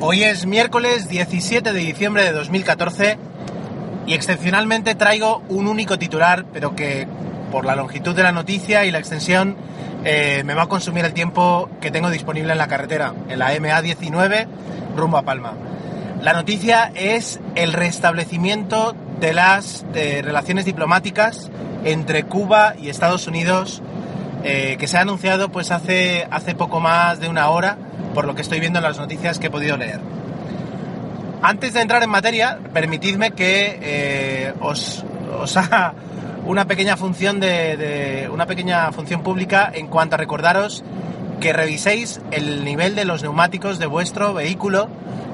Hoy es miércoles 17 de diciembre de 2014 y excepcionalmente traigo un único titular, pero que por la longitud de la noticia y la extensión eh, me va a consumir el tiempo que tengo disponible en la carretera, en la MA19 rumbo a Palma. La noticia es el restablecimiento de las relaciones diplomáticas entre Cuba y Estados Unidos eh, que se ha anunciado pues hace, hace poco más de una hora, por lo que estoy viendo en las noticias que he podido leer. Antes de entrar en materia, permitidme que eh, os, haga una pequeña función de, una pequeña función pública en cuanto a recordaros que reviséis el nivel de los neumáticos de vuestro vehículo,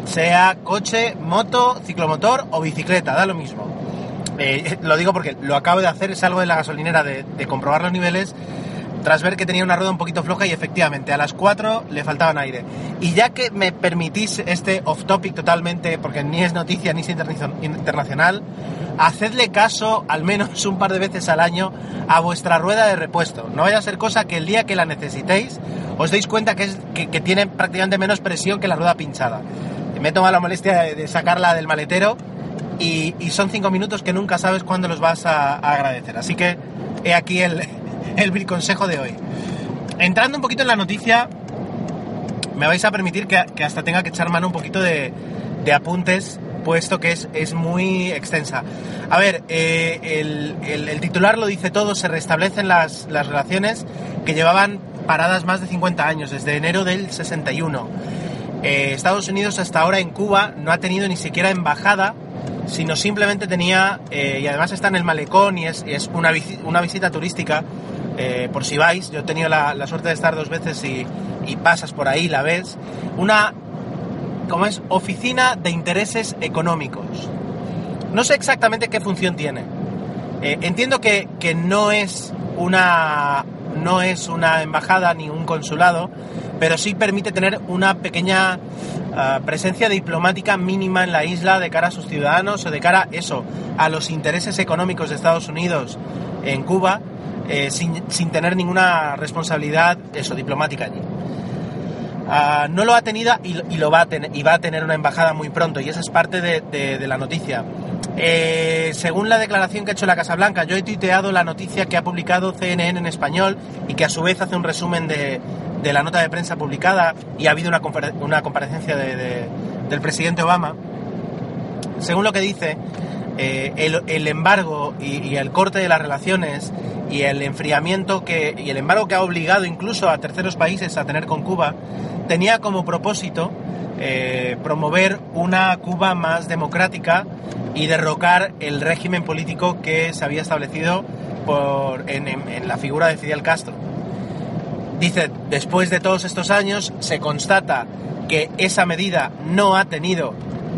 sea coche, moto, ciclomotor o bicicleta, da lo mismo. Eh, lo digo porque lo acabo de hacer, salgo de la gasolinera de, de comprobar los niveles tras ver que tenía una rueda un poquito floja y efectivamente a las 4 le faltaban aire. Y ya que me permitís este off topic totalmente, porque ni es noticia ni es internacional, hacedle caso al menos un par de veces al año a vuestra rueda de repuesto. No vaya a ser cosa que el día que la necesitéis os deis cuenta que, es, que, tiene prácticamente menos presión que la rueda pinchada. Me he tomado la molestia de, sacarla del maletero y, son 5 minutos que nunca sabes cuándo los vas a agradecer. Así que he aquí el, el consejo de hoy. Entrando un poquito en la noticia, me vais a permitir que, hasta tenga que echar mano un poquito de, apuntes, puesto que es, es, muy extensa. A ver, eh, el, titular lo dice todo, se restablecen las, relaciones que llevaban paradas más de 50 años, desde enero del 61. Eh, Estados Unidos hasta ahora en Cuba no ha tenido ni siquiera embajada, sino simplemente tenía, eh, y además está en el malecón y es, es una, una visita turística, eh, por si vais, yo he tenido la, suerte de estar dos veces y, pasas por ahí, la ves, una, como es, oficina de intereses económicos. No sé exactamente qué función tiene. Eh, entiendo que, no es una no es una embajada ni un consulado, pero sí permite tener una pequeña ah, presencia diplomática mínima en la isla de cara a sus ciudadanos o de cara eso, a los intereses económicos de Estados Unidos en Cuba eh, sin, tener ninguna responsabilidad eso, diplomática allí. Ah, no lo ha tenido y, lo va a tener, y va a tener una embajada muy pronto y esa es parte de, la noticia. Eh, según la declaración que ha hecho la Casa Blanca, yo he tuiteado la noticia que ha publicado CNN en español y que a su vez hace un resumen de, la nota de prensa publicada y ha habido una, una comparecencia del presidente Obama. Según lo que dice, eh, el, embargo y, el corte de las relaciones y el enfriamiento que, y el embargo que ha obligado incluso a terceros países a tener con Cuba tenía como propósito eh, promover una Cuba más democrática y derrocar el régimen político que se había establecido por, en la figura de Fidel Castro. Dice, después de todos estos años se constata que esa medida no ha tenido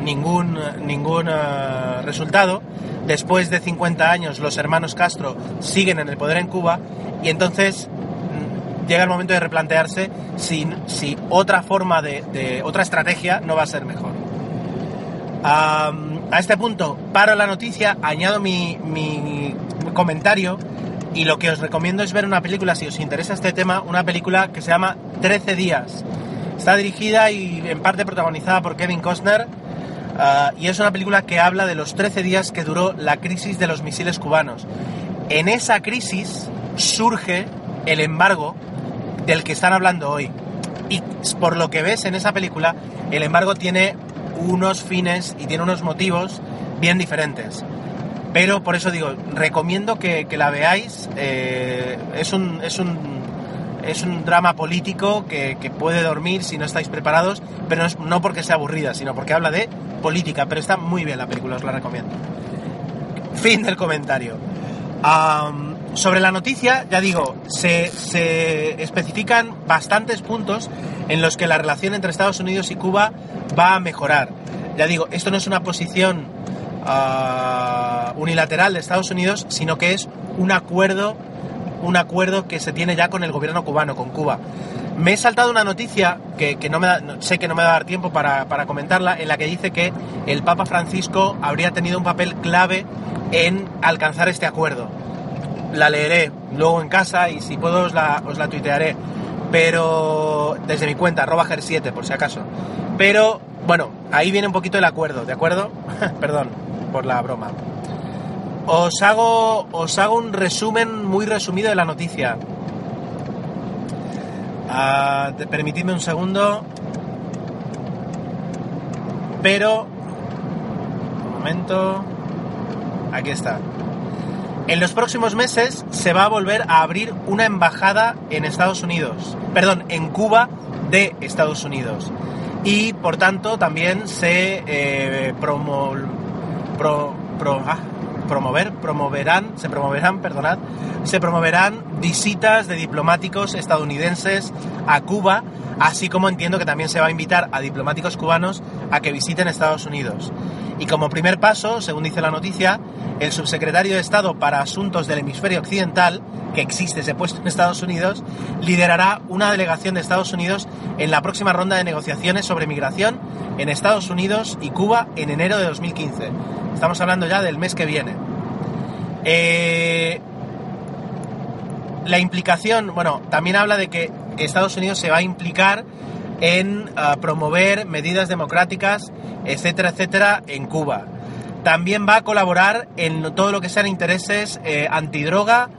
ningún, ningún eh, resultado. Después de 50 años los hermanos Castro siguen en el poder en Cuba y entonces mm, llega el momento de replantearse si, si otra forma de, otra estrategia no va a ser mejor. a este punto paro la noticia, añado mi, mi comentario y lo que os recomiendo es ver una película, si os interesa este tema, una película que se llama 13 días. Está dirigida y en parte protagonizada por Kevin Costner Ah, y es una película que habla de los 13 días que duró la crisis de los misiles cubanos. En esa crisis surge el embargo del que están hablando hoy. Y por lo que ves en esa película, el embargo tiene unos fines y tiene unos motivos bien diferentes. Pero por eso digo, recomiendo que, la veáis. Eh, es, un, es, un, es un drama político que, puede dormir si no estáis preparados, pero no porque sea aburrida, sino porque habla de política, pero está muy bien la película, os la recomiendo. Fin del comentario. sobre la noticia, ya digo, se, especifican bastantes puntos en los que la relación entre Estados Unidos y Cuba va a mejorar. Ya digo, esto no es una posición uh, unilateral de Estados Unidos, sino que es un acuerdo, un acuerdo que se tiene ya con el gobierno cubano, con Cuba. Me he saltado una noticia que, que no me sé que no me va a dar tiempo para, para comentarla, en la que dice que el Papa Francisco habría tenido un papel clave en alcanzar este acuerdo. La leeré luego en casa y si puedo os la, os la tuitearé. Pero desde mi cuenta, arroba 7 por si acaso. Pero bueno, ahí viene un poquito el acuerdo, ¿de acuerdo? Perdón por la broma. Os hago, os hago un resumen muy resumido de la noticia. Uh, permitidme un segundo. Pero... Un momento. Aquí está. En los próximos meses se va a volver a abrir una embajada en Estados Unidos. Perdón, en Cuba de Estados Unidos. Y por tanto también se eh, promo, pro, pro, ah, promover, promoverán, se promoverán, perdonad, se promoverán visitas de diplomáticos estadounidenses a Cuba, así como entiendo que también se va a invitar a diplomáticos cubanos a que visiten Estados Unidos. Y como primer paso, según dice la noticia, el subsecretario de Estado para Asuntos del Hemisferio Occidental, que existe ese puesto en Estados Unidos, liderará una delegación de Estados Unidos en la próxima ronda de negociaciones sobre migración en Estados Unidos y Cuba en enero de 2015. Estamos hablando ya del mes que viene. Eh, la implicación, bueno, también habla de que Estados Unidos se va a implicar en uh, promover medidas democráticas, etcétera, etcétera, en Cuba. También va a colaborar en todo lo que sean intereses eh, antidroga,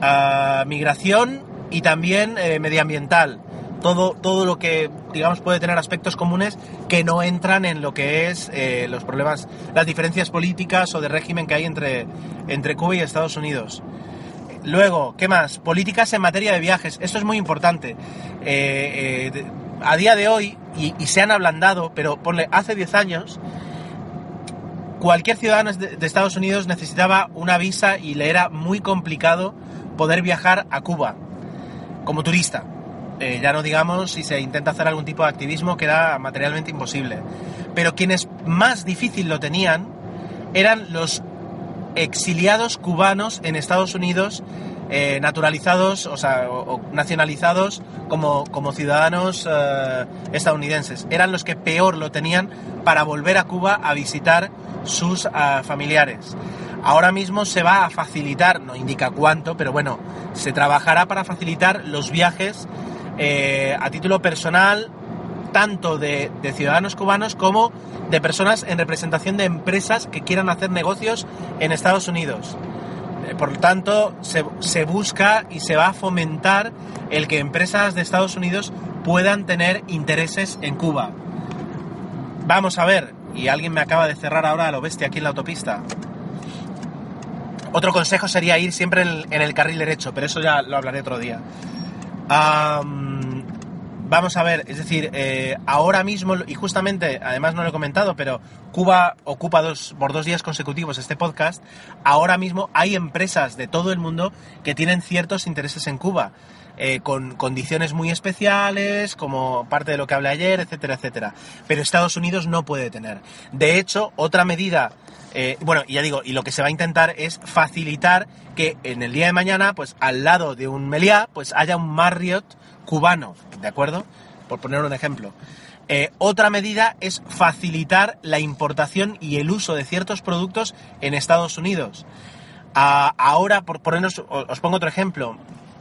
uh, migración y también eh, medioambiental. Todo, todo lo que, digamos, puede tener aspectos comunes que no entran en lo que es eh, los problemas, las diferencias políticas o de régimen que hay entre, entre Cuba y Estados Unidos. Luego, ¿qué más? Políticas en materia de viajes. Esto es muy importante. A día de hoy, y, se han ablandado, pero ponle, hace 10 años, cualquier ciudadano de, de, Estados Unidos necesitaba una visa y le era muy complicado poder viajar a Cuba como turista. Eh, ya no digamos si se intenta hacer algún tipo de activismo que era materialmente imposible. Pero quienes más difícil lo tenían eran los exiliados cubanos en Estados Unidos eh, naturalizados, o sea, nacionalizados como, como ciudadanos eh, estadounidenses. Eran los que peor lo tenían para volver a Cuba a visitar sus uh, familiares. Ahora mismo se va a facilitar, no indica cuánto, pero bueno, se trabajará para facilitar los viajes eh, a título personal, tanto de, de, ciudadanos cubanos como de personas en representación de empresas que quieran hacer negocios en Estados Unidos. Eh, por lo tanto, se, se, busca y se va a fomentar el que empresas de Estados Unidos puedan tener intereses en Cuba. Vamos a ver, y alguien me acaba de cerrar ahora a lo bestia aquí en la autopista. Otro consejo sería ir siempre en el, carril derecho, pero eso ya lo hablaré otro día. Vamos a ver, es decir, eh, ahora mismo, y justamente, además no lo he comentado, pero Cuba ocupa dos, por dos días consecutivos este podcast, ahora mismo hay empresas de todo el mundo que tienen ciertos intereses en Cuba. Eh, con condiciones muy especiales, como parte de lo que hablé ayer, etcétera, etcétera. Pero Estados Unidos no puede tener. De hecho, otra medida eh, bueno, ya digo, y lo que se va a intentar es facilitar que en el día de mañana, pues al lado de un Meliá, pues haya un Marriott cubano, ¿de acuerdo? Por poner un ejemplo. Eh, otra medida es facilitar la importación y el uso de ciertos productos en Estados Unidos. Ah, ahora, por ponernos, os pongo otro ejemplo.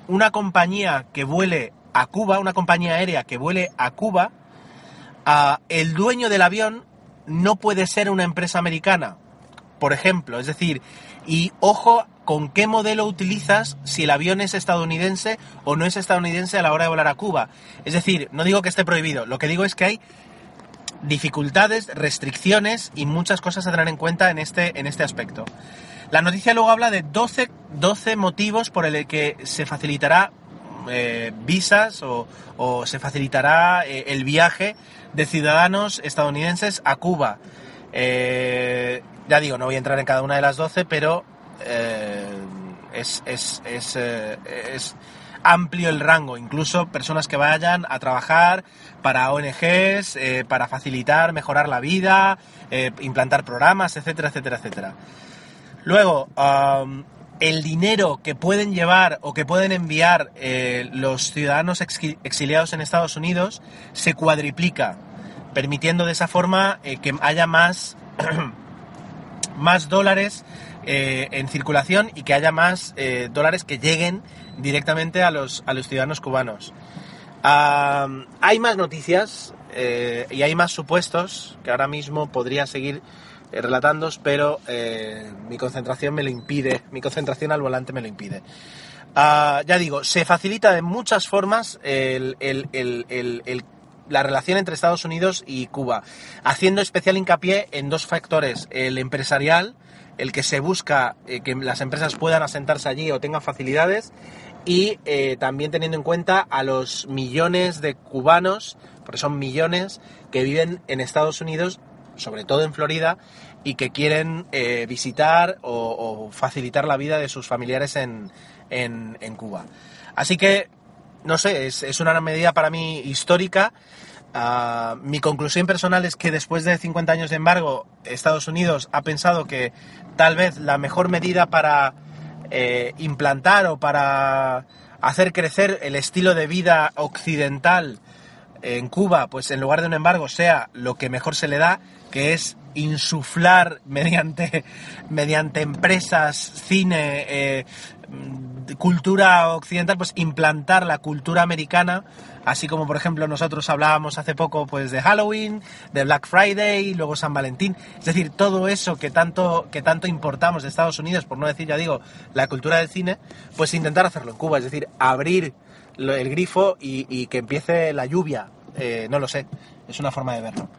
Una compañía que vuele a Cuba, una compañía aérea que vuele a Cuba, el dueño del avión no puede ser una empresa americana por ejemplo. Es decir, y ojo con qué modelo utilizas si el avión es estadounidense o no es estadounidense a la hora de volar a Cuba. Es decir, no digo que esté prohibido, lo que digo es que hay dificultades, restricciones y muchas cosas a tener en cuenta en este, en este aspecto. La noticia luego habla de 12, 12 motivos por el que se facilitará eh, visas o, se facilitará eh, el viaje de ciudadanos estadounidenses a Cuba. Eh, ya digo, no voy a entrar en cada una de las 12, pero eh, es, es, es, eh, es amplio el rango, incluso personas que vayan a trabajar para ONGs, eh, para facilitar, mejorar la vida, implantar programas, etcétera, etcétera, etcétera. Luego, am, el dinero que pueden llevar o que pueden enviar los ciudadanos exi- exiliados en Estados Unidos se cuadriplica, permitiendo de esa forma que haya más, más dólares eh, en circulación y que haya más eh, dólares que lleguen directamente a los, a los ciudadanos cubanos. Hay más noticias eh, y hay más supuestos que ahora mismo podría seguir relatándos, pero mi concentración me lo impide, mi concentración al volante me lo impide. Ah, ya digo, se facilita de muchas formas la relación entre Estados Unidos y Cuba, haciendo especial hincapié en dos factores, el empresarial, el que se busca eh, que las empresas puedan asentarse allí o tengan facilidades, y eh, también teniendo en cuenta a los millones de cubanos, porque son millones, que viven en Estados Unidos, sobre todo en Florida, y que quieren eh, visitar o, facilitar la vida de sus familiares en, en- en Cuba. Así que, no sé, es, es una medida para mí histórica. Ah, mi conclusión personal es que después de 50 años de embargo, Estados Unidos ha pensado que tal vez la mejor medida para eh, implantar o para hacer crecer el estilo de vida occidental en Cuba, pues en lugar de un embargo, sea lo que mejor se le da, que es insuflar mediante, mediante empresas, cine, eh, cultura occidental, pues implantar la cultura americana, así como por ejemplo nosotros hablábamos hace poco pues de Halloween, de Black Friday, luego San Valentín, es decir, todo eso que tanto, que tanto importamos de Estados Unidos, por no decir, ya digo, la cultura del cine, pues intentar hacerlo en Cuba, es decir, abrir el grifo y, y que empiece la lluvia. Eh, no lo sé, es una forma de verlo.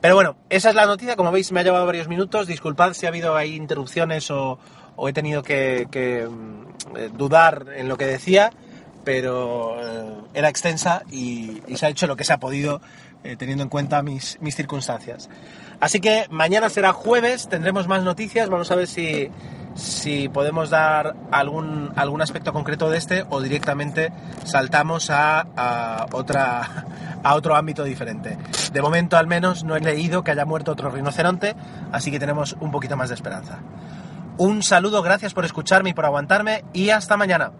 Pero bueno, esa es la noticia. Como veis, me ha llevado varios minutos. Disculpad si ha habido ahí interrupciones o, o he tenido que, que, mm, eh, dudar en lo que decía, pero eh, era extensa y, y se ha hecho lo que se ha podido eh, teniendo en cuenta mis, mis circunstancias. Así que mañana será jueves, tendremos más noticias. Vamos a ver si, si podemos dar algún, algún aspecto concreto de este o directamente saltamos a, a otra, a otro ámbito diferente. De momento, al menos, no he leído que haya muerto otro rinoceronte, así que tenemos un poquito más de esperanza. Un saludo, gracias por escucharme y por aguantarme y hasta mañana.